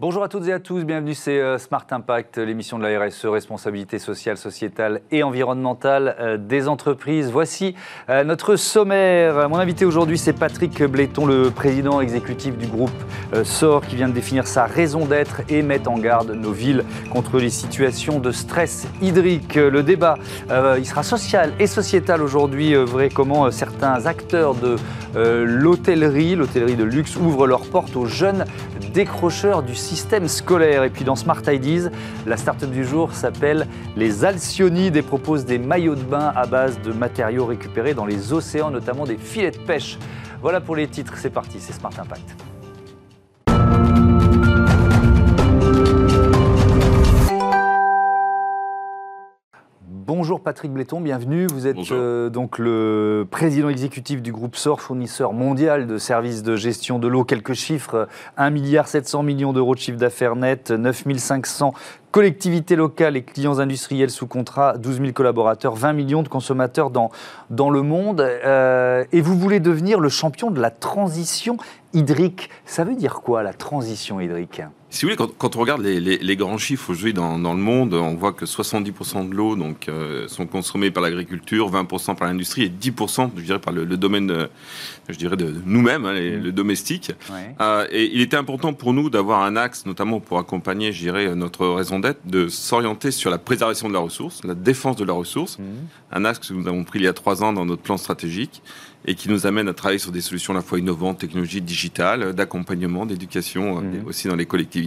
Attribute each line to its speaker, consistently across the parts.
Speaker 1: Bonjour à toutes et à tous, bienvenue, c'est euh, Smart Impact, l'émission de la RSE, responsabilité sociale, sociétale et environnementale euh, des entreprises. Voici euh, notre sommaire. Mon invité aujourd'hui, c'est Patrick Bléton, le président exécutif du groupe SOR, qui vient de définir sa raison d'être et mettre en garde nos villes contre les situations de stress hydrique. Le débat, il sera social et sociétal aujourd'hui, vrai comment certains acteurs de l'hôtellerie, l'hôtellerie de luxe, ouvrent leurs portes aux jeunes décrocheurs du système scolaire. Et puis dans Smart Ideas, la start-up du jour s'appelle les Alcyonides et propose des maillots de bain à base de matériaux récupérés dans les océans, notamment des filets de pêche. Voilà pour les titres, c'est parti, c'est Smart Impact. Bonjour Patrick Bléton, bienvenue. Vous êtes euh, donc le président exécutif du groupe SOR, fournisseur mondial de services de gestion de l'eau. Quelques chiffres 1 milliard 700 millions d'euros de chiffre d'affaires net, 9500 collectivités locales et clients industriels sous contrat, 12 000 collaborateurs, 20 millions de consommateurs dans, dans le monde. Euh, et vous voulez devenir le champion de la transition hydrique. Ça veut dire quoi la transition hydrique?
Speaker 2: Si vous voulez, quand, on regarde les, grands chiffres aujourd'hui dans, dans, le monde, on voit que 70% de l'eau donc euh, sont consommés par l'agriculture, 20% par l'industrie et 10% je dirais par le, domaine, je dirais de nous-mêmes, hein, mmh. le domestique. Euh, et il était important pour nous d'avoir un axe, notamment pour accompagner, je dirais, notre raison d'être, de s'orienter sur la préservation de la ressource, la défense de la ressource. Mmh. Un axe que nous avons pris il y a trois ans dans notre plan stratégique et qui nous amène à travailler sur des solutions à la fois innovantes, technologiques, digitales, d'accompagnement, d'éducation, euh, mhm. aussi dans les collectivités,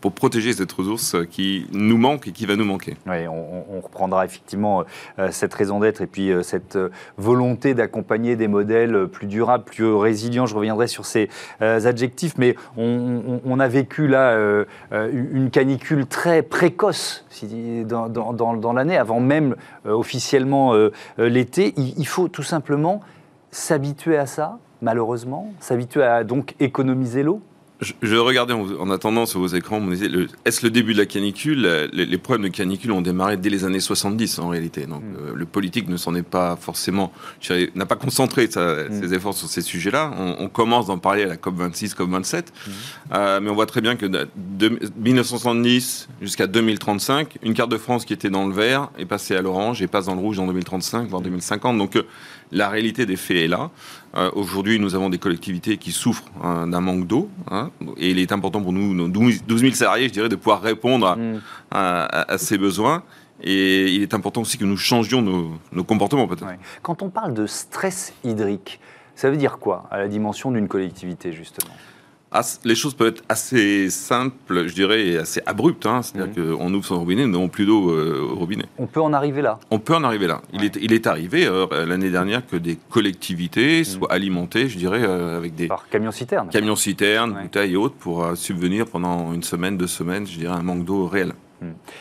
Speaker 2: pour protéger cette ressource qui nous manque et qui va nous manquer.
Speaker 1: Oui, on, reprendra effectivement euh, cette raison d'être et puis euh, cette volonté d'accompagner des modèles plus durables, plus résilients. Je reviendrai sur ces adjectifs, mais on, a vécu là une canicule très précoce dans, dans l'année, avant même officiellement l'été. il faut tout simplement s'habituer à ça, malheureusement, s'habituer à donc économiser l'eau
Speaker 2: je, regardais en, attendant sur vos écrans, on disait, est-ce le début de la canicule les, problèmes de canicule ont démarré dès les années 70 en réalité. Donc hmm. euh, le politique ne s'en est pas forcément, n'a pas concentré hmm. ses efforts sur ces sujets-là. On, commence d'en parler à la COP 26, COP 27, hmm. euh, mais on voit très bien que de, 1970 jusqu'à 2035, une carte de France qui était dans le vert est passée à l'orange et passe dans le rouge en 2035, voire 2050. Donc euh, la réalité des faits est là. Euh, aujourd'hui, nous avons des collectivités qui souffrent hein, d'un manque d'eau. Hein, et il est important pour nous, nos 12 000 salariés, je dirais, de pouvoir répondre mm. à, ces besoins. Et il est important aussi que nous changions nos, comportements, peut-être.
Speaker 1: Quand on parle de stress hydrique, ça veut dire quoi à la dimension d'une collectivité, justement?
Speaker 2: Les choses peuvent être assez simples, je dirais, et assez abruptes. Hein. C'est-à-dire mmh. qu'on ouvre son robinet, nous n'avons plus d'eau euh, au robinet.
Speaker 1: On peut en arriver là
Speaker 2: On peut en arriver là. Il, est, il est arrivé euh, l'année dernière que des collectivités mmh. soient alimentées, je dirais, euh, avec des...
Speaker 1: Par camions-citernes
Speaker 2: Camions-citernes, bouteilles et autres, pour subvenir pendant une semaine, deux semaines, je dirais, un manque d'eau réel.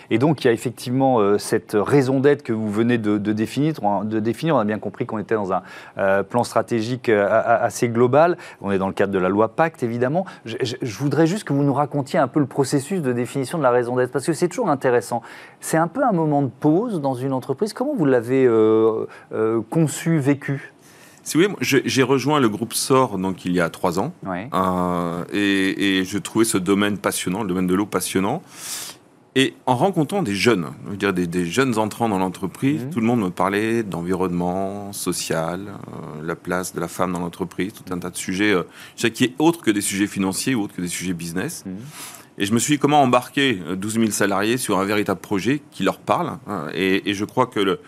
Speaker 1: Et donc, il y a effectivement euh, cette raison d'être que vous venez de, définir, de, définir. On a bien compris qu'on était dans un euh, plan stratégique euh, assez global. On est dans le cadre de la loi Pacte, évidemment. Je, voudrais juste que vous nous racontiez un peu le processus de définition de la raison d'être, parce que c'est toujours intéressant. C'est un peu un moment de pause dans une entreprise. Comment vous l'avez conçu, vécu?
Speaker 2: Si voulez, j'ai rejoint le groupe SOR donc il y a trois ans, et, et, je trouvais ce domaine passionnant, le domaine de l'eau passionnant. Et en rencontrant des jeunes, je veux dire des, jeunes entrants dans l'entreprise, mmh. tout le monde me parlait d'environnement, social, euh, la place de la femme dans l'entreprise, tout un tas de sujets euh, qui est autre que des sujets financiers ou autre que des sujets business. Mmh. Et je me suis dit comment embarquer 12 euh, 000 salariés sur un véritable projet qui leur parle. Hein. et, et, je crois que le,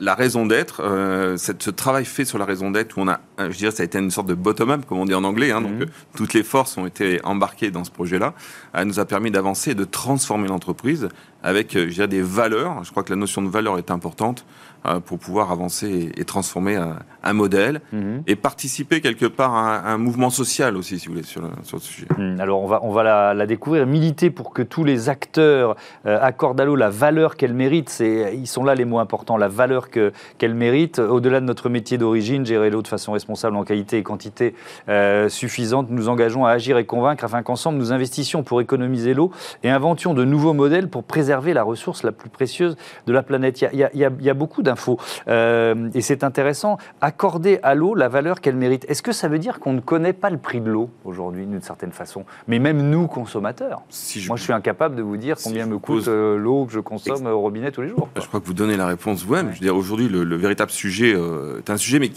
Speaker 2: la, raison d'être, euh, ce travail fait sur la raison d'être, où on a, euh, je dirais, ça a été une sorte de bottom-up, comme on dit en anglais. Hein, Donc mhm. toutes les forces ont été embarquées dans ce projet-là. Elle nous a permis d'avancer et de transformer l'entreprise avec, je dirais, des valeurs. Je crois que la notion de valeur est importante. Euh, pour pouvoir avancer et, transformer un, modèle mhm. et participer quelque part à un, mouvement social aussi, si vous voulez, sur, le, sur ce sujet.
Speaker 1: Hmm, alors on va, on va la, découvrir, militer pour que tous les acteurs euh, accordent à l'eau la valeur qu'elle mérite. Ils sont là les mots importants, la valeur valeur qu'elle mérite. Au-delà de notre métier d'origine, gérer l'eau de façon responsable en qualité et quantité euh, suffisante, nous engageons à agir et convaincre afin qu'ensemble nous investissions pour économiser l'eau et inventions de nouveaux modèles pour préserver la ressource la plus précieuse de la planète. Il y a, beaucoup d'infos euh, et c'est intéressant. Accorder à l'eau la valeur qu'elle mérite. Est-ce que ça veut dire qu'on ne connaît pas le prix de l'eau aujourd'hui d'une certaine façon? Mais même nous, consommateurs. Moi, je suis incapable de vous dire combien me coûte euh, l'eau que je consomme au robinet tous les jours.
Speaker 2: Je crois que vous donnez la réponse vous-même. Je veux dire, aujourd'hui, le, véritable sujet euh, est un sujet, mais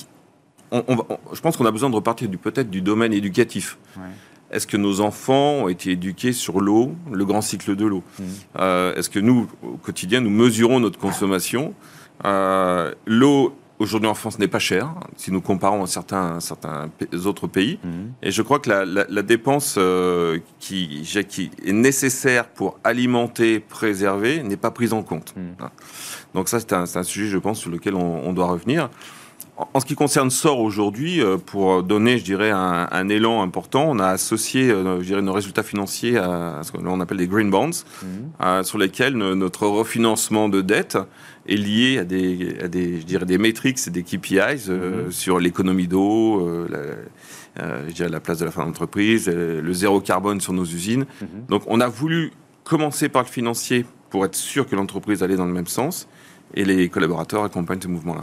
Speaker 2: je pense qu'on a besoin de repartir du peut-être du domaine éducatif. Est-ce que nos enfants ont été éduqués sur l'eau, le grand cycle de l'eau? Mmh. euh, Est-ce que nous, au quotidien, nous mesurons notre consommation? L'eau aujourd'hui en France n'est pas cher, si nous comparons à certains, certains autres pays. Mhm. Et je crois que la, dépense euh, qui, qui, est nécessaire pour alimenter, préserver, n'est pas prise en compte. Mhm. Hein. Donc ça, c'est un, un, sujet, je pense, sur lequel on, doit revenir. En, ce qui concerne SOR aujourd'hui, euh, pour donner, je dirais, un, élan important, on a associé, euh, je dirais, nos résultats financiers à ce qu'on appelle les green bonds, mhm. sur lesquels notre refinancement de dette est lié à des, à des, je dirais, des métriques et des KPIs euh, mhm. sur l'économie d'eau, euh, la, euh, la place de la fin d'entreprise, le zéro carbone sur nos usines. Mhm. Donc on a voulu commencer par le financier pour être sûr que l'entreprise allait dans le même sens et les collaborateurs accompagnent ce mouvement-là.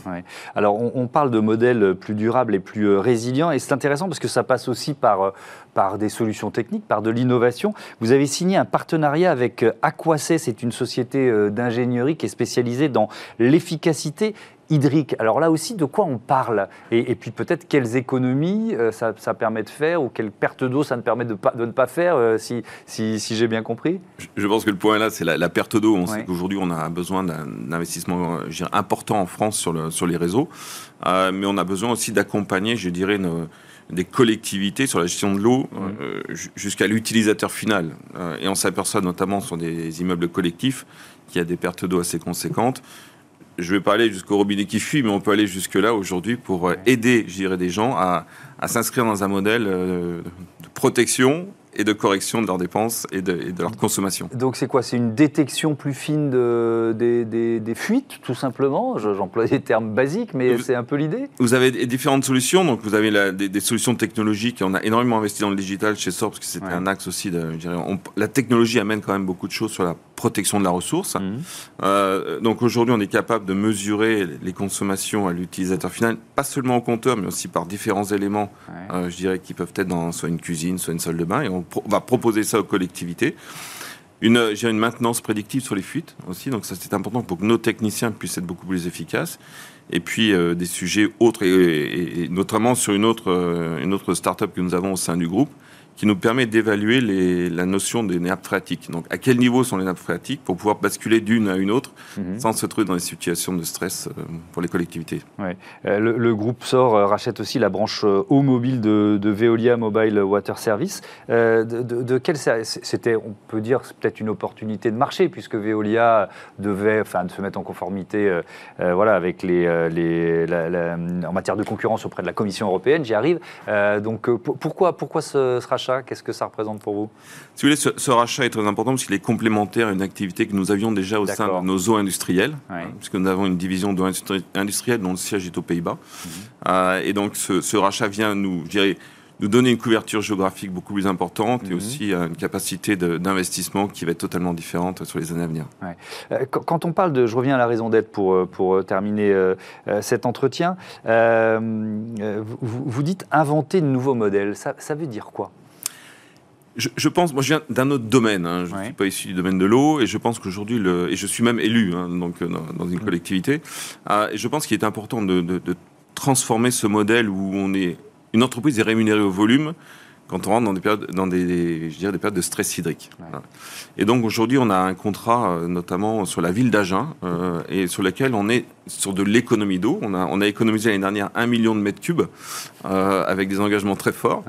Speaker 1: Alors, on, parle de modèles plus durables et plus euh, résilients, et c'est intéressant parce que ça passe aussi par, euh, par des solutions techniques, par de l'innovation. Vous avez signé un partenariat avec euh, Aquacé, c'est une société d'ingénierie qui est spécialisée dans l'efficacité hydrique. Alors là aussi, de quoi on parle? Et, puis peut-être quelles économies euh, ça, permet de faire ou quelles pertes d'eau ça ne permet de, pas, de ne pas faire, euh, si, si, j'ai bien compris?
Speaker 2: Je, pense que le point là, c'est la, perte d'eau. On sait qu'aujourd'hui, on a besoin d'un investissement euh, important en France sur, le, sur les réseaux, mais on a besoin aussi d'accompagner, je dirais, des collectivités sur la gestion de l'eau jusqu'à l'utilisateur final. et on s'aperçoit notamment sur des immeubles collectifs qu'il y a des pertes d'eau assez conséquentes je vais pas aller jusqu'au robinet qui fuit, mais on peut aller jusque-là aujourd'hui pour euh, aider, je dirais, des gens à, à s'inscrire dans un modèle euh, de protection et de correction de leurs dépenses et de, leur consommation.
Speaker 1: Donc c'est quoi? C'est une détection plus fine de, des, fuites, tout simplement? J'emploie des termes basiques, mais c'est un peu l'idée?
Speaker 2: Vous avez différentes solutions. Donc vous avez des, solutions technologiques. On a énormément investi dans le digital chez SOR, parce que c'était un axe aussi. De, la technologie amène quand même beaucoup de choses sur la protection de la ressource. Mhm. Euh, donc aujourd'hui, on est capable de mesurer les consommations à l'utilisateur final, pas seulement au compteur, mais aussi par différents éléments, euh, je dirais, qui peuvent être dans soit une cuisine, soit une salle de bain. Et on va proposer ça aux collectivités. J'ai une maintenance prédictive sur les fuites aussi, donc ça c'est important pour que nos techniciens puissent être beaucoup plus efficaces. Et puis euh, des sujets autres, et, notamment sur une autre, euh, une autre start-up que nous avons au sein du groupe, qui nous permet d'évaluer la notion des nappes phréatiques. Donc, à quel niveau sont les nappes phréatiques pour pouvoir basculer d'une à une autre mhm. sans se trouver dans des situations de stress euh, pour les collectivités.
Speaker 1: Ouais. Euh, le, groupe SOR euh, rachète aussi la branche eau mobile de, Veolia Mobile Water Service. de, de, quel c'était, on peut dire, peut-être une opportunité de marché puisque Veolia devait, enfin, de se mettre en conformité, voilà, avec les, les en matière de concurrence auprès de la Commission européenne. J'y arrive. donc, pourquoi, pourquoi ce, ce rachat? Qu'est-ce que ça représente pour vous?
Speaker 2: Si vous voulez, ce, rachat est très important parce qu'il est complémentaire à une activité que nous avions déjà au sein de nos eaux industrielles, hein, puisque nous avons une division d'eau industrielle dont le siège est aux Pays-Bas. Mhm. Euh, et donc, ce, ce, rachat vient nous, je dirais, nous donner une couverture géographique beaucoup plus importante et mhm. aussi euh, une capacité d'investissement qui va être totalement différente sur les années à venir.
Speaker 1: Euh, quand on parle de, je reviens à la raison d'être pour, pour terminer cet entretien, vous, vous, dites inventer de nouveaux modèles, ça, ça veut dire quoi?
Speaker 2: Je, pense, moi je viens d'un autre domaine, hein. je ne suis pas issu du domaine de l'eau, et je pense qu'aujourd'hui, et je suis même élu hein, donc, dans, une collectivité, et je pense qu'il est important de, de, transformer ce modèle où on est une entreprise est rémunérée au volume quand on rentre dans des périodes, dans des, je dirais des périodes de stress hydrique. Et donc aujourd'hui, on a un contrat, euh, notamment sur la ville d'Agen, euh, et sur lequel on est sur de l'économie d'eau. On a, on a économisé l'année dernière un million de mètres cubes euh, avec des engagements très forts.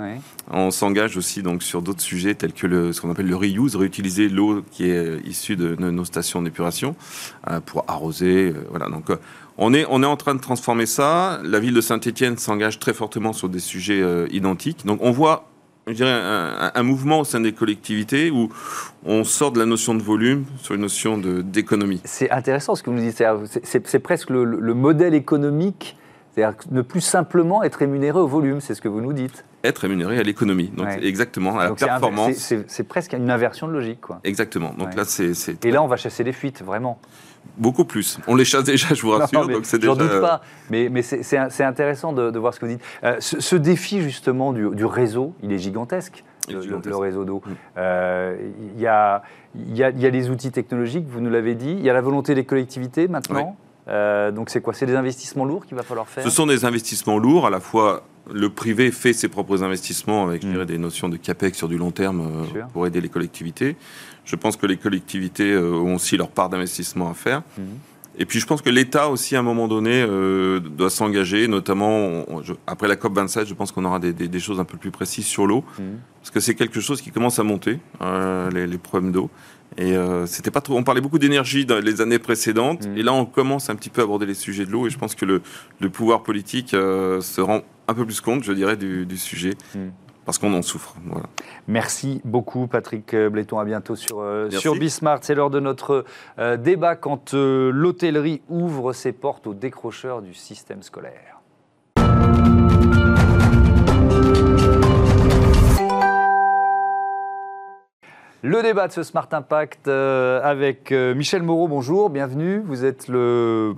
Speaker 2: On s'engage aussi donc sur d'autres sujets tels que le, ce qu'on appelle le reuse, réutiliser l'eau qui est issue de, nos stations d'épuration pour arroser. voilà. Donc on est, on est en train de transformer ça. La ville de Saint-Étienne s'engage très fortement sur des sujets identiques. Donc on voit je dirais, un, mouvement au sein des collectivités où on sort de la notion de volume sur une notion d'économie.
Speaker 1: C'est intéressant ce que vous nous dites. C'est presque le, le modèle économique c'est-à-dire ne plus simplement être rémunéré au volume, c'est ce que vous nous dites.
Speaker 2: Être rémunéré à l'économie, donc exactement, à la performance.
Speaker 1: C'est presque une inversion de logique. Quoi.
Speaker 2: Exactement. Donc là, c'est.
Speaker 1: Et là, on va chasser les fuites, vraiment.
Speaker 2: Beaucoup plus. On les chasse déjà, je vous rassure.
Speaker 1: déjà. doute pas. Mais, mais c'est intéressant de, voir ce que vous dites. Euh, ce, défi justement du, réseau, il est gigantesque. Le, réseau d'eau. Mm. Euh, il y, a, y, a, y, a, les outils technologiques, vous nous l'avez dit. Il y a la volonté des collectivités maintenant. Euh, donc c'est quoi? C'est des investissements lourds qu'il va falloir faire?
Speaker 2: Ce sont des investissements lourds. À la fois, le privé fait ses propres investissements avec mm. des notions de CAPEX sur du long terme euh, pour aider les collectivités. Je pense que les collectivités euh, ont aussi leur part d'investissement à faire. Mm. Et puis je pense que l'État aussi, à un moment donné, doit s'engager, notamment après la COP 27, je pense qu'on aura des, choses un peu plus précises sur l'eau, mm. parce que c'est quelque chose qui commence à monter, les, les problèmes d'eau. Et euh, c'était pas trop. On parlait beaucoup d'énergie dans les années précédentes, mm. et là on commence un petit peu à aborder les sujets de l'eau. Et je pense que le, le pouvoir politique euh, se rend un peu plus compte, je dirais, du, du sujet. Mm. Parce qu'on en souffre. Voilà.
Speaker 1: Merci beaucoup, Patrick Bléton. À bientôt sur, euh, sur Bismart. C'est l'heure de notre débat quand l'hôtellerie ouvre ses portes aux décrocheurs du système scolaire. Le débat de ce Smart Impact euh, avec euh, Michel Moreau, bonjour, bienvenue. Vous êtes le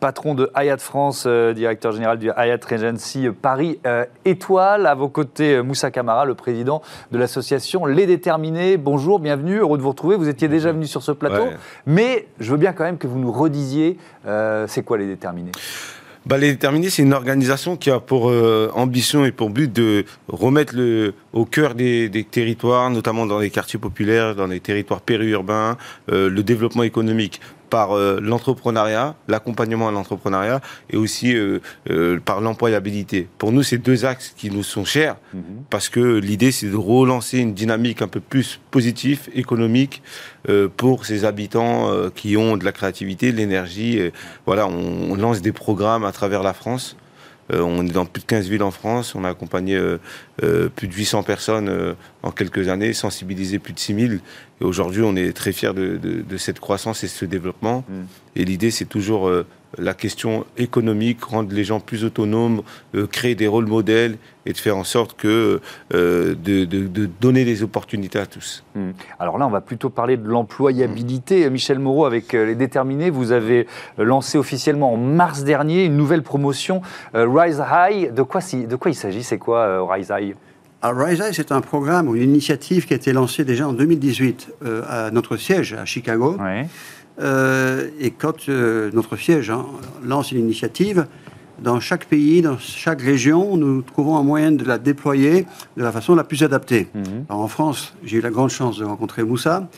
Speaker 1: patron de Hayat France, euh, directeur général du Hayat Regency Paris Étoile. À vos côtés, Moussa Camara, le président de l'association Les Déterminés. Bonjour, bienvenue, heureux de vous retrouver. Vous étiez déjà venu sur ce plateau, mais je veux bien quand même que vous nous redisiez, c'est quoi Les Déterminés?
Speaker 3: Les Déterminés, c'est une organisation qui a pour euh, ambition et pour but de remettre au cœur des, des, territoires, notamment dans les quartiers populaires, dans les territoires périurbains, euh, le développement économique par euh, l'entrepreneuriat, l'accompagnement à l'entrepreneuriat et aussi euh, euh, par l'employabilité. Pour nous, c'est deux axes qui nous sont chers mhm. parce que l'idée, c'est de relancer une dynamique un peu plus positive, économique pour ces habitants qui ont de la créativité, de l'énergie. voilà, on, lance des programmes à travers la France. On est dans plus de 15 villes en France. On a accompagné plus de 800 personnes en quelques années, sensibilisé plus de 6000. Et aujourd'hui, on est très fiers de, cette croissance et de ce développement. Mm. Et l'idée, c'est toujours euh, la question économique, rendre les gens plus autonomes, euh, créer des rôles modèles et de faire en sorte que euh, de, donner des opportunités à tous.
Speaker 1: Mm. Alors là, on va plutôt parler de l'employabilité. Mm. Michel Moreau, avec les Déterminés, vous avez lancé officiellement en mars dernier une nouvelle promotion, Rise High. De quoi, de quoi il s'agit? C'est quoi Rise High?
Speaker 4: Alors, Rise c'est un programme ou une initiative qui a été lancée déjà en 2018 euh, à notre siège à Chicago. Euh, et quand euh, notre siège hein, lance une initiative, dans chaque pays, dans chaque région, nous trouvons un moyen de la déployer de la façon la plus adaptée. Mhm. en France, j'ai eu la grande chance de rencontrer Moussa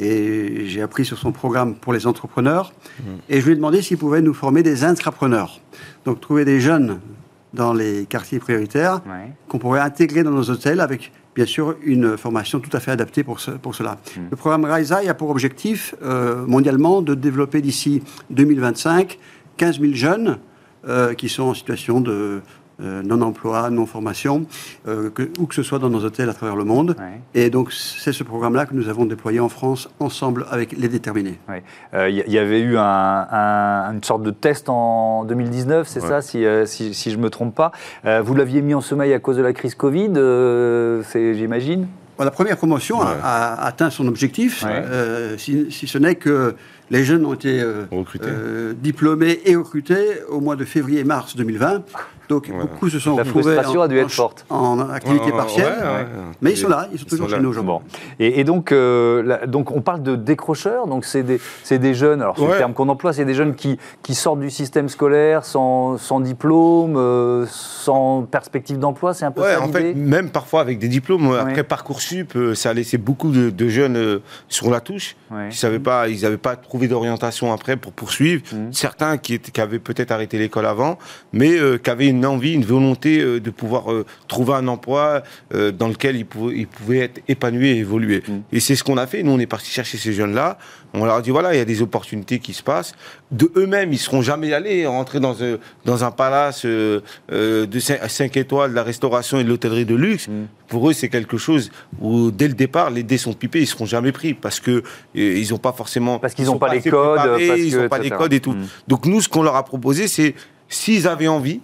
Speaker 4: et j'ai appris sur son programme pour les entrepreneurs. Mhm. Et je lui ai demandé s'il pouvait nous former des intrapreneurs. Donc trouver des jeunes dans les quartiers prioritaires qu'on pourrait intégrer dans nos hôtels avec bien sûr une formation tout à fait adaptée pour, pour cela. Hmm. Le programme RISA a pour objectif euh, mondialement de développer d'ici 2025 15 000 jeunes euh, qui sont en situation de non-emploi, non-formation, euh, où que ce soit dans nos hôtels à travers le monde. Et donc, c'est ce programme-là que nous avons déployé en France, ensemble avec les déterminés.
Speaker 1: Il euh, y, avait eu une sorte de test en 2019, c'est ça, si, si, je ne me trompe pas. vous l'aviez mis en sommeil à cause de la crise Covid, j'imagine?
Speaker 4: La première promotion a, atteint son objectif, si, si, ce n'est que les jeunes ont été diplômés et recrutés au mois de février-mars 2020. Donc beaucoup se sont retrouvés en, activité ah, partielle, mais ils sont là, ils sont toujours chez nous aujourd'hui.
Speaker 1: Et, donc, euh, donc on parle de décrocheurs, donc c'est des, des, jeunes, alors c'est le terme qu'on emploie, c'est des jeunes qui, qui, sortent du système scolaire sans, sans diplôme, euh, sans perspective d'emploi, c'est un peu ça
Speaker 3: en fait, même parfois avec des diplômes, après Parcoursup, euh, ça a laissé beaucoup de, jeunes sur la touche, pas, ils n'avaient pas trouvé d'orientation après pour poursuivre. Mmh. Certains qui, qui avaient peut-être arrêté l'école avant, mais qui avaient une envie, une volonté de pouvoir trouver un emploi dans lequel ils pouvaient, ils pouvaient être épanouis et évoluer. Mmh. Et c'est ce qu'on a fait. Nous, on est parti chercher ces jeunes-là. On leur a dit voilà, il y a des opportunités qui se passent. De eux-mêmes, ils seront jamais allés rentrer dans, dans un palace de 5 étoiles de la restauration et de l'hôtellerie de luxe. Mmh. Pour eux, c'est quelque chose où, dès le départ, les dés sont pipés, ils seront jamais pris parce que ils n'ont pas forcément.
Speaker 1: Parce qu'ils n'ont pas, les codes.
Speaker 3: ils n'ont pas les codes et tout. Mm. Donc nous, ce qu'on leur a proposé, c'est s'ils avaient envie,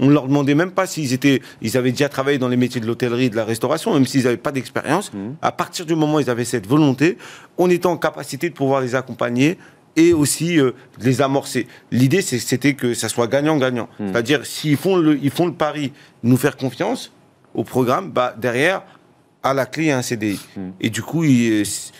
Speaker 3: on ne leur demandait même pas s'ils étaient, ils avaient déjà travaillé dans les métiers de l'hôtellerie, de la restauration, même s'ils n'avaient pas d'expérience. Mm. À partir du moment où ils avaient cette volonté, on était en capacité de pouvoir les accompagner et aussi euh, de les amorcer. L'idée, c'était que ça soit gagnant-gagnant. Mm. C'est-à-dire, s'ils font le, ils font le pari, nous faire confiance au programme, bah, derrière, à la clé, un CDI. Et du coup,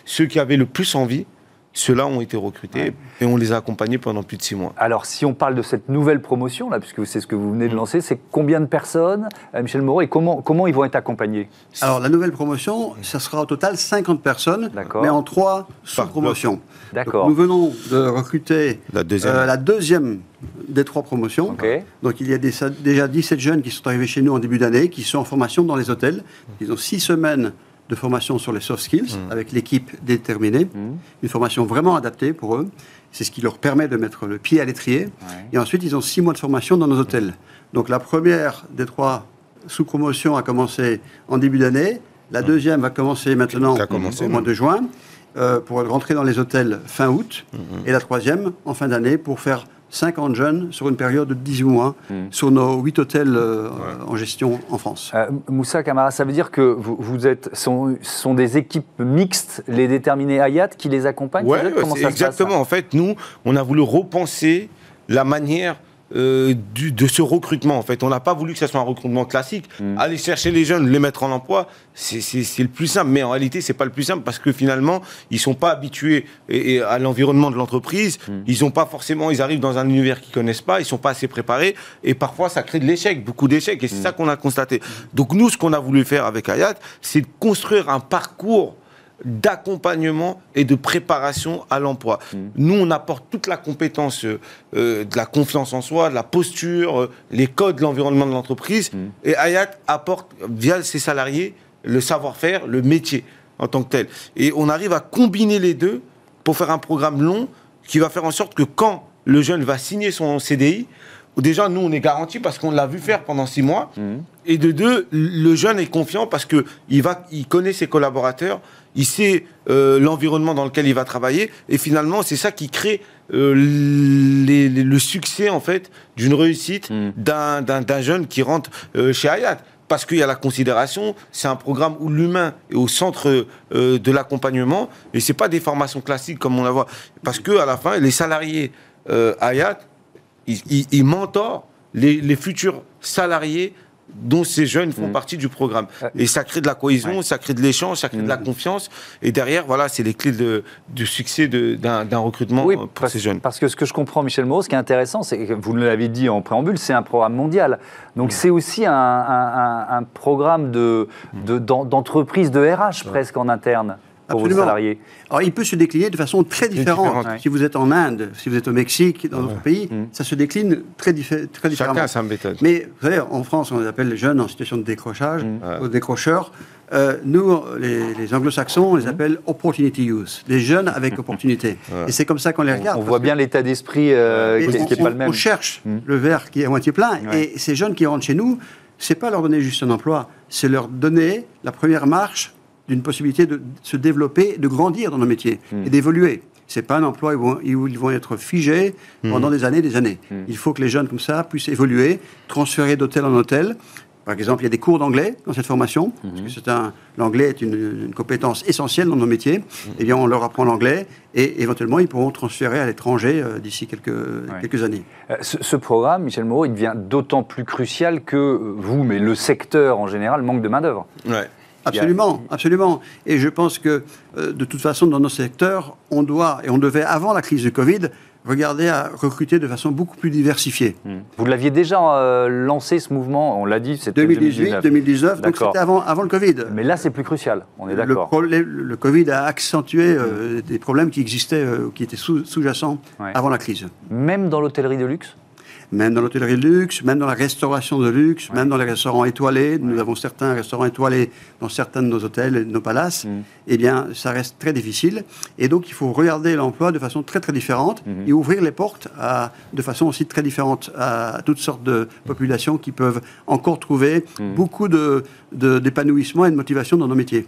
Speaker 3: ceux qui avaient le plus envie, ceux-là ont été recrutés et on les a accompagnés pendant plus de six mois.
Speaker 1: Alors, si on parle de cette nouvelle promotion, là, puisque c'est ce que vous venez de lancer, c'est combien de personnes, euh, Michel Moreau, et comment, comment ils vont être accompagnés?
Speaker 4: Alors, la nouvelle promotion, ça sera au total 50 personnes, mais en trois sous-promotions.
Speaker 1: D'accord.
Speaker 4: Nous venons de recruter la deuxième, euh, la deuxième des trois promotions. Donc, il y a déjà 17 jeunes qui sont arrivés chez nous en début d'année, qui sont en formation dans les hôtels. Ils ont six semaines de formation sur les soft skills mm. avec l'équipe déterminée, mm. une formation vraiment adaptée pour eux. C'est ce qui leur permet de mettre le pied à l'étrier. Et ensuite, ils ont six mois de formation dans nos hôtels. Donc la première des trois sous-promotions a commencé en début d'année. La deuxième va commencer maintenant au mois de juin euh, pour rentrer dans les hôtels fin août. Et la troisième en fin d'année pour faire 50 jeunes sur une période de 18 mois hmm. sur nos 8 hôtels euh, en gestion en France.
Speaker 1: Euh, Moussa Kamara, ça veut dire que vous, vous êtes, sont, sont, des équipes mixtes, les déterminés Hayat, qui les accompagnent?
Speaker 3: Oui, exactement. en fait, nous, on a voulu repenser la manière euh, de ce recrutement. En fait, on n'a pas voulu que ce soit un recrutement classique. Mm. Aller chercher les jeunes, les mettre en emploi, c'est le plus simple. Mais en réalité, c'est pas le plus simple parce que finalement, ils sont pas habitués et, à l'environnement de l'entreprise. Mm. Ils ont pas forcément, ils arrivent dans un univers qu'ils connaissent pas. Ils sont pas assez préparés et parfois ça crée de l'échec, beaucoup d'échecs. Et c'est mm. ça qu'on a constaté. Donc nous, ce qu'on a voulu faire avec Ayat, c'est de construire un parcours d'accompagnement et de préparation à l'emploi. Mm. Nous, on apporte toute la compétence euh, euh, de la confiance en soi, de la posture, euh, les codes de l'environnement de l'entreprise. Mm. Et Hayat apporte, via ses salariés, le savoir-faire, le métier en tant que tel. Et on arrive à combiner les deux pour faire un programme long qui va faire en sorte que quand le jeune va signer son CDI, déjà, nous, on est garanti parce qu'on l'a vu faire pendant six mois. Mm. Et de deux, le jeune est confiant parce qu'il il connaît ses collaborateurs, il sait euh, l'environnement dans lequel il va travailler, et finalement, c'est ça qui crée euh, le succès, en fait, d'une réussite hmm. d'un jeune qui rentre euh, chez Hayat. Parce qu'il y a la considération, c'est un programme où l'humain est au centre de l'accompagnement, et c'est pas des formations classiques comme on la voit. Parce que à la fin, les salariés Hayat, ils, mentorent les futurs salariés dont ces jeunes font mm. partie du programme. Et ça crée de la cohésion, ça crée de l'échange, ça crée de la mm. confiance. Et derrière, voilà, c'est les clés de, du succès d'un recrutement euh, pour ces jeunes.
Speaker 1: Parce que ce que je comprends, Michel Moreau, ce qui est intéressant, c'est que vous l'avez dit en préambule, c'est un programme mondial. Donc mm. c'est aussi un, un, programme d'entreprise de, de, de RH presque en interne pour vos salariés
Speaker 4: Alors, il peut se décliner de façon très différente. Si vous êtes en Inde, si vous êtes au Mexique, dans d'autres pays, mm. ça se décline très, très différemment.
Speaker 3: Chacun sa méthode.
Speaker 4: Mais vous savez, en France, on les appelle les jeunes en situation de décrochage, mm. décrocheurs. Euh, nous, les, anglo-saxons, on les mm. appelle opportunity youth, les jeunes avec opportunité. Et c'est comme ça qu'on les regarde.
Speaker 1: On, voit bien l'état d'esprit euh, qui n'est pas le même.
Speaker 4: On cherche le verre qui est à moitié plein. Et ces jeunes qui rentrent chez nous, c'est pas leur donner juste un emploi, c'est leur donner la première marche d'une possibilité de se développer, de grandir dans nos métiers hmm. et d'évoluer. Ce n'est pas un emploi où ils vont être figés hmm. pendant des années et des années. Hmm. Il faut que les jeunes comme ça puissent évoluer, transférer d'hôtel en hôtel. Par exemple, il y a des cours d'anglais dans cette formation, parce que l'anglais est une, compétence essentielle dans nos métiers. Eh bien, on leur apprend l'anglais et éventuellement, ils pourront transférer à l'étranger euh, d'ici quelques, quelques années.
Speaker 1: Euh, ce, ce, programme, Michel Moreau, il devient d'autant plus crucial que vous, mais le secteur en général, manque de main-d'œuvre.
Speaker 4: Ouais. Absolument, absolument. Et je pense que, euh, de toute façon, dans nos secteurs, on doit, et on devait, avant la crise du Covid, regarder à recruter de façon beaucoup plus diversifiée.
Speaker 1: Hmm. Vous l'aviez déjà euh, lancé ce mouvement, on l'a dit,
Speaker 4: c'était 2018, 2019, donc c'était avant, avant le Covid.
Speaker 1: Mais là, c'est plus crucial, on est d'accord.
Speaker 4: Le, le, Covid a accentué euh, hmm. des problèmes qui existaient, euh, qui étaient sous-jacents avant la crise.
Speaker 1: Même dans l'hôtellerie de luxe?
Speaker 4: Même dans l'hôtellerie de luxe, même dans la restauration de luxe, même dans les restaurants étoilés. Nous avons certains restaurants étoilés dans certains de nos hôtels, de nos palaces. Mm. Eh bien, ça reste très difficile. Et donc, il faut regarder l'emploi de façon très, très différente mm-hmm. et ouvrir les portes à, de façon aussi très différente à, toutes sortes de populations qui peuvent encore trouver mm. beaucoup de, d'épanouissement et de motivation dans nos métiers.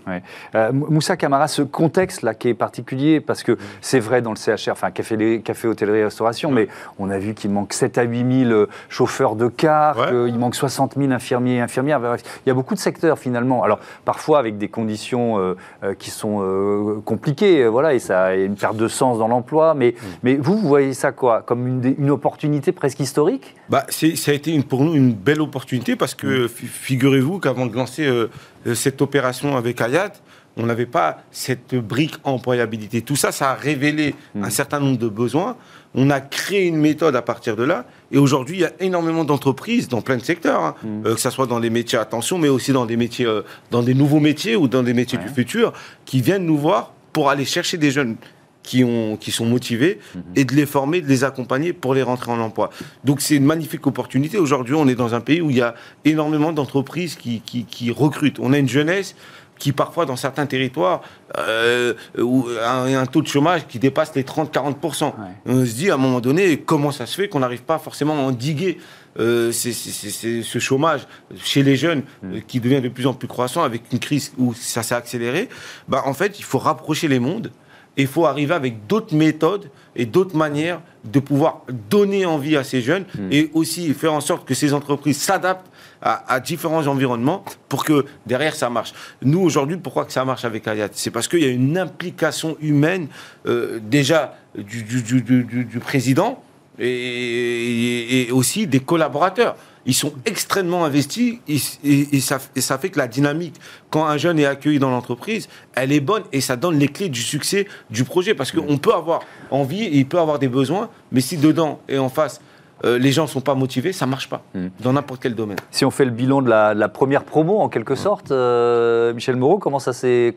Speaker 1: Euh, Moussa Camara, ce contexte-là qui est particulier, parce que c'est vrai dans le CHR, enfin café, café hôtellerie, restauration, mais on a vu qu'il manque 7 à 8 000 euh, chauffeurs de car, il manque 60 000 infirmiers et infirmières. Il y a beaucoup de secteurs finalement. Alors parfois avec des conditions euh, qui sont compliquées, voilà, et ça a une perte de sens dans l'emploi. Mais, mm. mais vous, vous voyez ça quoi? Comme une, une opportunité presque historique?
Speaker 3: Bah, Ça a été une, pour nous une belle opportunité parce que mm. figurez-vous qu'avant de lancer euh, euh, cette opération avec Ayat, on n'avait pas cette brique employabilité. Tout ça, ça a révélé mm. un certain nombre de besoins. On a créé une méthode à partir de là. Et aujourd'hui, il y a énormément d'entreprises dans plein de secteurs, hein. mm. euh, que ce soit dans les métiers attention, mais aussi dans des métiers, dans des nouveaux métiers ou dans des métiers du futur, qui viennent nous voir pour aller chercher des jeunes qui, ont, qui sont motivés mhm. et de les former, de les accompagner pour les rentrer en emploi. Donc c'est une magnifique opportunité. Aujourd'hui, on est dans un pays où il y a énormément d'entreprises qui, qui, recrutent. On a une jeunesse qui parfois dans certains territoires euh, où un, un, taux de chômage qui dépasse les 30-40%. On se dit à un moment donné comment ça se fait qu'on n'arrive pas forcément à endiguer euh, ce chômage chez les jeunes mm. euh, qui devient de plus en plus croissant avec une crise où ça s'est accéléré? Bah, en fait, il faut rapprocher les mondes il faut arriver avec d'autres méthodes et d'autres manières de pouvoir donner envie à ces jeunes hmm. et aussi faire en sorte que ces entreprises s'adaptent à, différents environnements pour que derrière ça marche. Nous aujourd'hui, pourquoi que ça marche avec Ayat C'est parce qu'il y a une implication humaine euh, déjà du, du, président et, aussi des collaborateurs ils sont extrêmement investis et, ça, ça, fait que la dynamique, quand un jeune est accueilli dans l'entreprise, elle est bonne et ça donne les clés du succès du projet. Parce qu'on peut avoir envie et il peut avoir des besoins, mais si dedans et en face, euh, les gens ne sont pas motivés, ça ne marche pas, hmm. dans n'importe quel domaine.
Speaker 1: Si on fait le bilan de la, première promo, en quelque sorte, euh, Michel Moreau, comment ça s'est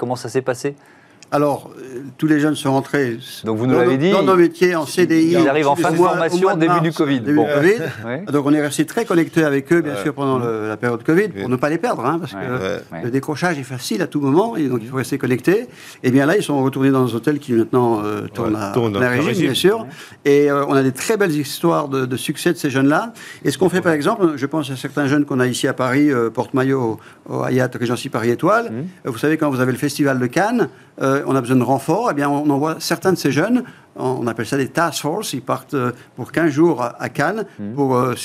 Speaker 1: passé?
Speaker 4: Alors, euh, tous les jeunes sont rentrés
Speaker 1: Donc vous nous l'avez dit,
Speaker 4: dans nos métiers en CDI.
Speaker 1: Ils arrivent en fin de formation au début du Covid.
Speaker 4: Donc on est resté très connectés avec eux, bien sûr, pendant la période Covid, pour ne pas les perdre, hein, parce que le décrochage est facile à tout moment, et donc il faut rester connecté. Et eh bien là, ils sont retournés dans nos hôtels qui maintenant euh, tournent à, la régime, bien sûr. Et euh, on a des très belles histoires de, succès de ces jeunes-là. Et ce qu'on fait, par exemple, je pense à certains jeunes qu'on a ici à Paris, Porte-Maillot, au Hayat Regency Paris Étoile. Mmh. Vous savez, quand vous avez le Festival de Cannes, euh, on a besoin de renforts, eh bien, on envoie certains de ces jeunes, on appelle ça des task force, ils partent euh, pour 15 jours à Cannes mmh. pour euh,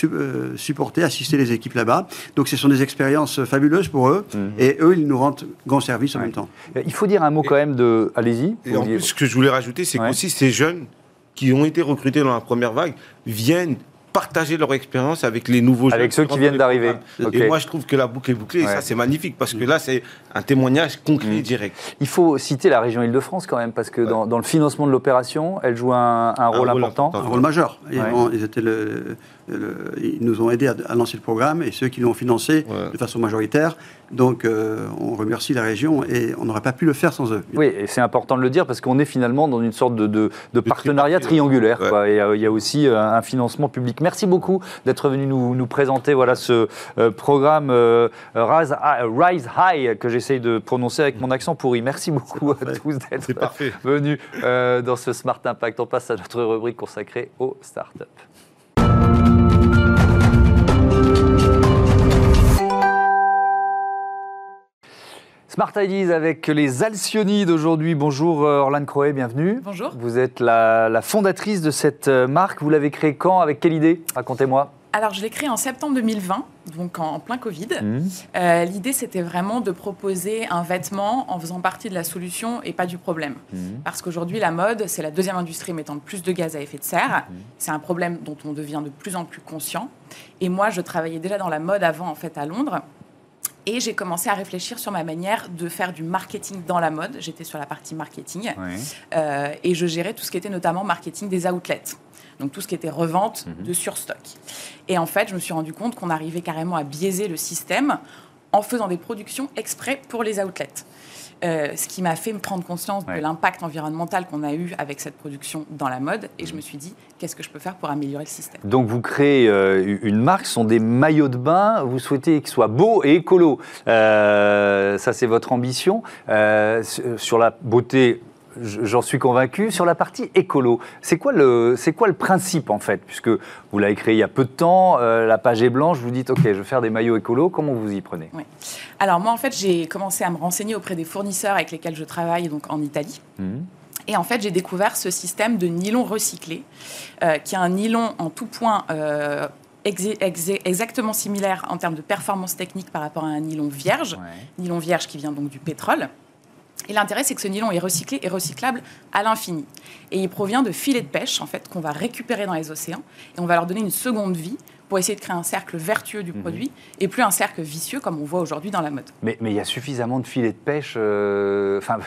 Speaker 4: supporter, assister les équipes là-bas. Donc ce sont des expériences fabuleuses pour eux, mmh. et eux, ils nous rendent grand service en même temps.
Speaker 1: Il faut dire un mot quand même de... Allez-y.
Speaker 3: Et en plus, ce que je voulais rajouter, c'est qu'aussi ces jeunes qui ont été recrutés dans la première vague viennent partager leur expérience avec les nouveaux jeunes.
Speaker 1: Avec ceux qui viennent d'arriver.
Speaker 3: Et moi, je trouve que la boucle est bouclée, et ça, c'est magnifique, parce que là, c'est un témoignage concret, mm. direct.
Speaker 1: Il faut citer la région Île-de-France quand même, parce que dans, le financement de l'opération, elle joue un, rôle important.
Speaker 4: Un rôle majeur. Ils, étaient le, ils nous ont aidés à, lancer le programme, et ceux qui l'ont financé de façon majoritaire donc euh, on remercie la région et on n'aurait pas pu le faire sans eux.
Speaker 1: Oui, et c'est important de le dire parce qu'on est finalement dans une sorte de, partenariat triangulaire. Et euh, il y a aussi euh, un financement public. Merci beaucoup d'être venu nous, présenter voilà, ce programme Rise, Rise, High que j'essaye de prononcer avec mon accent pourri. Merci beaucoup à tous d'être venus dans ce Smart Impact. On passe à notre rubrique consacrée aux startups. Smart Ideas avec les Alcyonides aujourd'hui. Bonjour euh, Orlane Croé, bienvenue.
Speaker 5: Bonjour.
Speaker 1: Vous êtes la, fondatrice de cette euh, marque. Vous l'avez créée quand Avec quelle idée? Racontez-moi.
Speaker 5: Alors, je l'ai créée en septembre 2020, donc en, plein Covid. Mmh. Euh, l'idée, c'était vraiment de proposer un vêtement en faisant partie de la solution et pas du problème. Mmh. Parce qu'aujourd'hui, la mode, c'est la deuxième industrie mettant le plus de gaz à effet de serre. Mmh. C'est un problème dont on devient de plus en plus conscient. Et moi, je travaillais déjà dans la mode avant, en fait, à Londres. Et j'ai commencé à réfléchir sur ma manière de faire du marketing dans la mode. J'étais sur la partie marketing euh, et je gérais tout ce qui était notamment marketing des outlets. Donc tout ce qui était revente mhm. de surstock. Et en fait, je me suis rendu compte qu'on arrivait carrément à biaiser le système en faisant des productions exprès pour les outlets. Euh, ce qui m'a fait me prendre conscience de l'impact environnemental qu'on a eu avec cette production dans la mode. Et je me suis dit, qu'est-ce que je peux faire pour améliorer le système?
Speaker 1: Donc vous créez euh, une marque, ce sont des maillots de bain, vous souhaitez qu'ils soient beaux et écolos. Euh, ça, c'est votre ambition. sur la beauté, j'en suis convaincu. Sur la partie écolo, c'est quoi, le, quoi le principe en fait? Puisque vous l'avez créé il y a peu de temps, euh, la page est blanche, vous dites ok, je vais faire des maillots écolo, comment vous y prenez?
Speaker 5: Oui. Alors moi en fait, j'ai commencé à me renseigner auprès des fournisseurs avec lesquels je travaille donc en Italie. Mhm. Et en fait, j'ai découvert ce système de nylon recyclé, euh, qui est un nylon en tout point euh, exactement similaire en termes de performance technique par rapport à un nylon vierge, nylon vierge qui vient donc du pétrole. Et l'intérêt, c'est que ce nylon est recyclé et recyclable à l'infini. Et il provient de filets de pêche, en fait, qu'on va récupérer dans les océans. Et on va leur donner une seconde vie pour essayer de créer un cercle vertueux du mhm. produit et plus un cercle vicieux comme on voit aujourd'hui dans la mode.
Speaker 1: Mais il y a suffisamment de filets de pêche. Euh, enfin,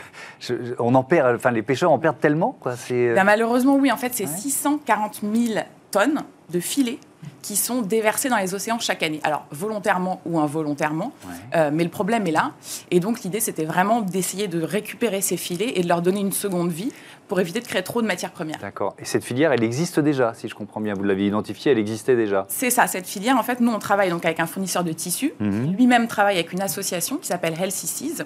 Speaker 1: on en perd. Enfin, les pêcheurs en perdent tellement. Quoi.
Speaker 5: Euh ben, malheureusement, oui. En fait, c'est 640 000 tonnes de filets qui sont déversés dans les océans chaque année. Alors, volontairement ou involontairement, euh, mais le problème est là. Et donc, l'idée, c'était vraiment d'essayer de récupérer ces filets et de leur donner une seconde vie pour éviter de créer trop de matières premières.
Speaker 1: D'accord. Et cette filière, elle existe déjà, si je comprends bien. Vous l'avez identifiée, elle existait déjà.
Speaker 5: C'est ça, cette filière. En fait, nous, on travaille donc avec un fournisseur de tissus. Mhm. Lui-même travaille avec une association qui s'appelle Healthy Seas.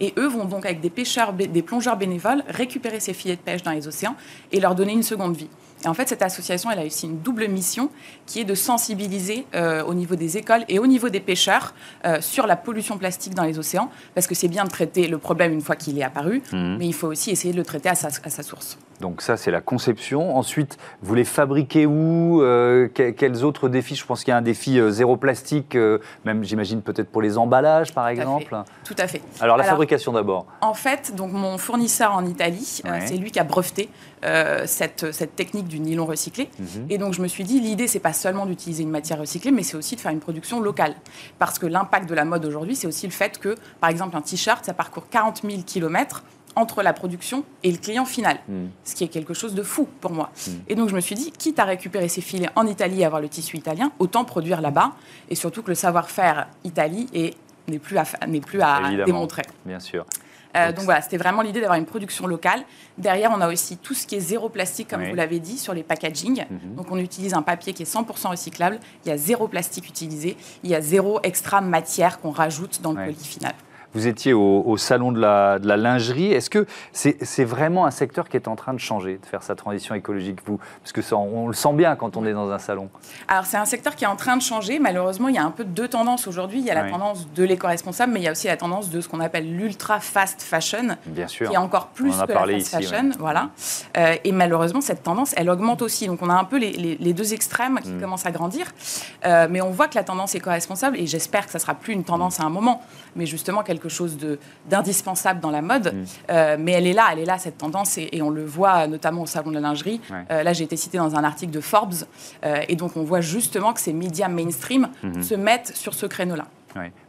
Speaker 5: Et eux vont donc, avec des pêcheurs, des plongeurs bénévoles, récupérer ces filets de pêche dans les océans et leur donner une seconde vie. Et en fait, cette association, elle a aussi une double mission qui est de sensibiliser euh, au niveau des écoles et au niveau des pêcheurs euh, sur la pollution plastique dans les océans, parce que c'est bien de traiter le problème une fois qu'il est apparu, mmh. mais il faut aussi essayer de le traiter à sa, à sa source.
Speaker 1: Donc ça, c'est la conception. Ensuite, vous les fabriquez où euh, Quels autres défis? Je pense qu'il y a un défi zéro plastique, même j'imagine peut-être pour les emballages, par exemple.
Speaker 5: Tout à fait.
Speaker 1: Alors la fabrication d'abord.
Speaker 5: En fait, donc mon fournisseur en Italie, c'est lui qui a breveté cette, cette technique du nylon recyclé. Mhm. Et donc je me suis dit, l'idée, c'est pas seulement d'utiliser une matière recyclée, mais c'est aussi de faire une production locale. Parce que l'impact de la mode aujourd'hui, c'est aussi le fait que, par exemple, un t-shirt, ça parcourt 40 000 km entre la production et le client final, mhm. ce qui est quelque chose de fou pour moi. Mhm. Et donc je me suis dit, quitte à récupérer ces filets en Italie et avoir le tissu italien, autant produire là-bas, et surtout que le savoir-faire Italie n'est plus à, plus à démontrer.
Speaker 1: Bien sûr.
Speaker 5: Euh, donc voilà, c'était vraiment l'idée d'avoir une production locale. Derrière, on a aussi tout ce qui est zéro plastique, comme vous l'avez dit, sur les packaging. Mhm. Donc on utilise un papier qui est 100% recyclable. Il y a zéro plastique utilisé. Il y a zéro extra matière qu'on rajoute dans le colis final.
Speaker 1: Vous étiez au, salon de la, lingerie. Est-ce que c'est vraiment un secteur qui est en train de changer, de faire sa transition écologique, vous? Parce que ça, on, le sent bien quand on est dans un salon.
Speaker 5: Alors, c'est un secteur qui est en train de changer. Malheureusement, il y a un peu deux tendances aujourd'hui. Il y a la tendance de l'éco-responsable, mais il y a aussi la tendance de ce qu'on appelle l'ultra fast fashion,
Speaker 1: bien sûr.
Speaker 5: qui est encore plus que la fast fashion. Voilà. Euh, et malheureusement, cette tendance, elle augmente aussi. Donc, on a un peu les, deux extrêmes qui mm. commencent à grandir. Euh, mais on voit que la tendance éco-responsable, et j'espère que ça sera plus une tendance à un moment, mais justement quelque chose d'indispensable dans la mode. Mm. Euh, mais elle est là, elle est là, cette tendance, et, on le voit notamment au Salon de la lingerie. Euh, là, j'ai été citée dans un article de Forbes, euh, et donc on voit justement que ces médias mainstream mm-hmm. se mettent sur ce créneau-là.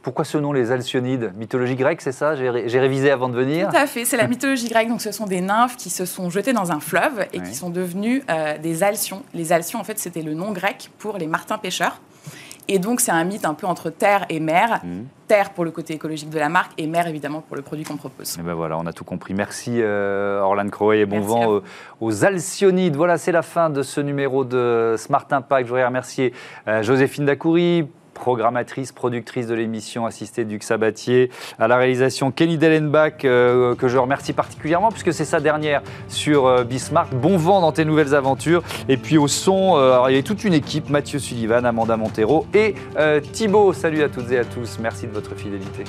Speaker 1: Pourquoi ce nom, les Alcyonides? Mythologie grecque, c'est ça? J'ai révisé avant de venir
Speaker 5: Tout à fait, c'est la mythologie grecque. Donc, ce sont des nymphes qui se sont jetées dans un fleuve et qui sont devenues des alcyons. Les alcyons, en fait, c'était le nom grec pour les martins pêcheurs. Et donc, c'est un mythe un peu entre terre et mer. Mmh. Terre pour le côté écologique de la marque et mer, évidemment, pour le produit qu'on propose.
Speaker 1: Et ben voilà, on a tout compris. Merci euh, Orlane Croé et bon vent aux, Alcyonides. Voilà, c'est la fin de ce numéro de Smart Impact. Je voudrais remercier euh, Joséphine Dacoury programmatrice, productrice de l'émission, assistée du Sabatier, à la réalisation Kelly Dellenbach, euh, que je remercie particulièrement, puisque c'est sa dernière sur euh, Bismarck. Bon vent dans tes nouvelles aventures. Et puis au son, euh, il y a toute une équipe, Mathieu Sullivan, Amanda Montero et Thibaut. Salut à toutes et à tous, merci de votre fidélité.